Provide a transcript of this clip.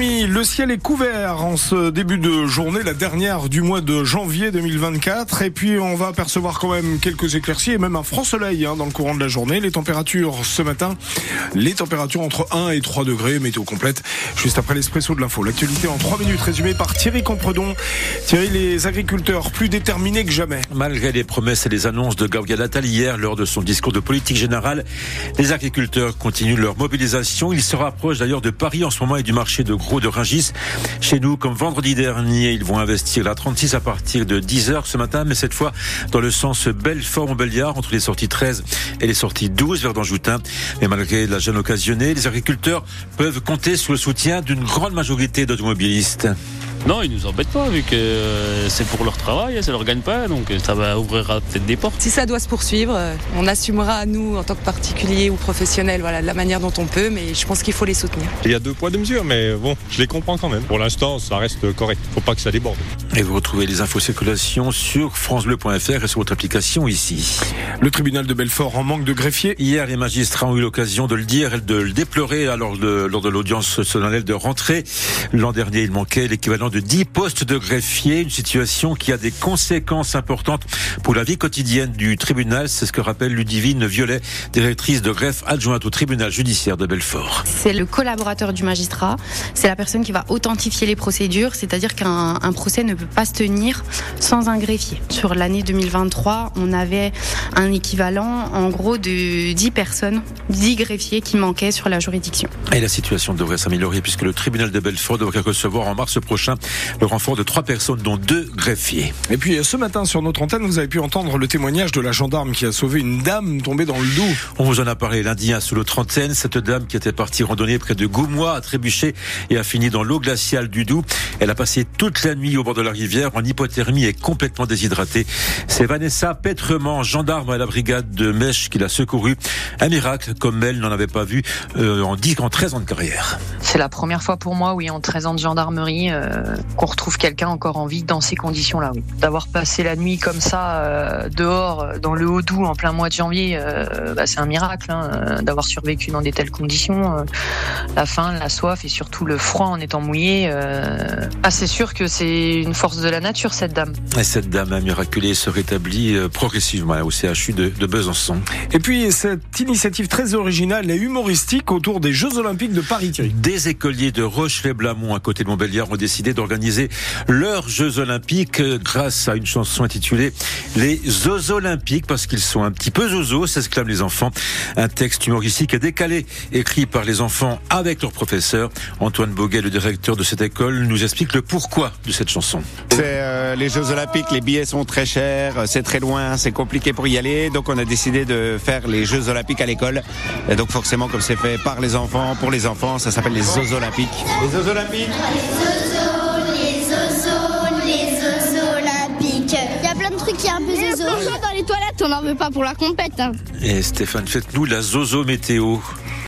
8h30, le ciel est couvert en ce début de journée, la dernière du mois de janvier 2024. Et puis on va apercevoir quand même quelques éclaircies et même un franc soleil hein, dans le courant de la journée. Les températures ce matin, les températures entre 1 et 3 degrés, météo complète, juste après l'espresso de l'info. L'actualité en 3 minutes résumée par Thierry Compredon. Thierry, les agriculteurs plus déterminés que jamais. Malgré les promesses et les annonces de Gabriel Attal hier lors de son discours de politique générale, les agriculteurs continuent leur mobilisation. Ils se rapprochent d'ailleurs de Paris en ce moment et du marché de gros de Ringis. Chez nous, comme vendredi dernier, ils vont investir la 36 à partir de 10h ce matin, mais cette fois dans le sens Belfort-Montbéliard, entre les sorties 13 et les sorties 12 vers Danjoutin. Mais malgré la jeune occasionnée, les agriculteurs peuvent compter sur le soutien d'une grande majorité d'automobilistes. Non, ils nous embêtent pas vu que euh, c'est pour leur travail, ça leur gagne pas, donc ça va ouvrir peut-être des portes. Si ça doit se poursuivre, euh, on assumera nous en tant que particuliers ou professionnels, voilà, de la manière dont on peut, mais je pense qu'il faut les soutenir. Il y a deux poids deux mesures, mais bon, je les comprends quand même. Pour l'instant, ça reste correct. Faut pas que ça déborde. Et vous retrouvez les infos circulation sur francebleu.fr et sur votre application ici. Le tribunal de Belfort en manque de greffier. Hier, les magistrats ont eu l'occasion de le dire et de le déplorer lors de, lors de l'audience solennelle de rentrée. L'an dernier, il manquait l'équivalent de 10 postes de greffier, une situation qui a des conséquences importantes pour la vie quotidienne du tribunal. C'est ce que rappelle Ludivine Violet, directrice de greffe adjointe au tribunal judiciaire de Belfort. C'est le collaborateur du magistrat, c'est la personne qui va authentifier les procédures, c'est-à-dire qu'un procès ne peut pas se tenir sans un greffier. Sur l'année 2023, on avait un équivalent en gros de 10 personnes, 10 greffiers qui manquaient sur la juridiction. Et la situation devrait s'améliorer puisque le tribunal de Belfort devrait recevoir en mars prochain le renfort de trois personnes, dont deux greffiers. Et puis ce matin sur notre antenne, vous avez pu entendre le témoignage de la gendarme qui a sauvé une dame tombée dans le Doubs. On vous en a parlé lundi hein, sous le trentaine. Cette dame qui était partie randonner près de Goumois a trébuché et a fini dans l'eau glaciale du Doubs. Elle a passé toute la nuit au bord de la rivière en hypothermie et complètement déshydratée. C'est Vanessa Petrement, gendarme à la brigade de Mèche, qui l'a secourue. Un miracle comme elle n'en avait pas vu euh, en 10 en 13 ans de carrière. C'est la première fois pour moi, oui, en 13 ans de gendarmerie, euh, qu'on retrouve quelqu'un encore en vie dans ces conditions-là. Oui. D'avoir passé la nuit comme ça, euh, dehors, dans le Haut-Doubs, en plein mois de janvier, euh, bah, c'est un miracle hein, d'avoir survécu dans des telles conditions. Euh, la faim, la soif et surtout le froid en étant mouillé. euh, ah, c'est sûr que c'est une force de la nature, cette dame. Et cette dame a miraculé se rétablit euh, progressivement au CHU de, de Besançon. Et puis cette initiative très originale et humoristique autour des Jeux Olympiques de Paris, Thierry. Des écoliers de Roche-les-Blamont à côté de Montbéliard ont décidé d'organiser leurs Jeux Olympiques euh, grâce à une chanson intitulée Les Zozos Olympiques parce qu'ils sont un petit peu zozos, s'exclament les enfants. Un texte humoristique et décalé écrit par les enfants avec leurs professeurs. Antoine Boguet, le directeur de cette école, nous explique le pourquoi de cette chanson. C'est euh, les Jeux Olympiques, les billets sont très chers, euh, c'est très loin, c'est compliqué pour y aller, donc on a décidé de faire les Jeux Olympiques à l'école. Et donc forcément, comme c'est fait par les enfants, pour les enfants, ça s'appelle les Jeux Olympiques. Les Jeux Olympiques les zozos, les zozos olympiques. Il y a plein de trucs qui est un peu zozo. dans les toilettes, on n'en veut pas pour la compète. hein. Et Stéphane, faites-nous la zozo météo.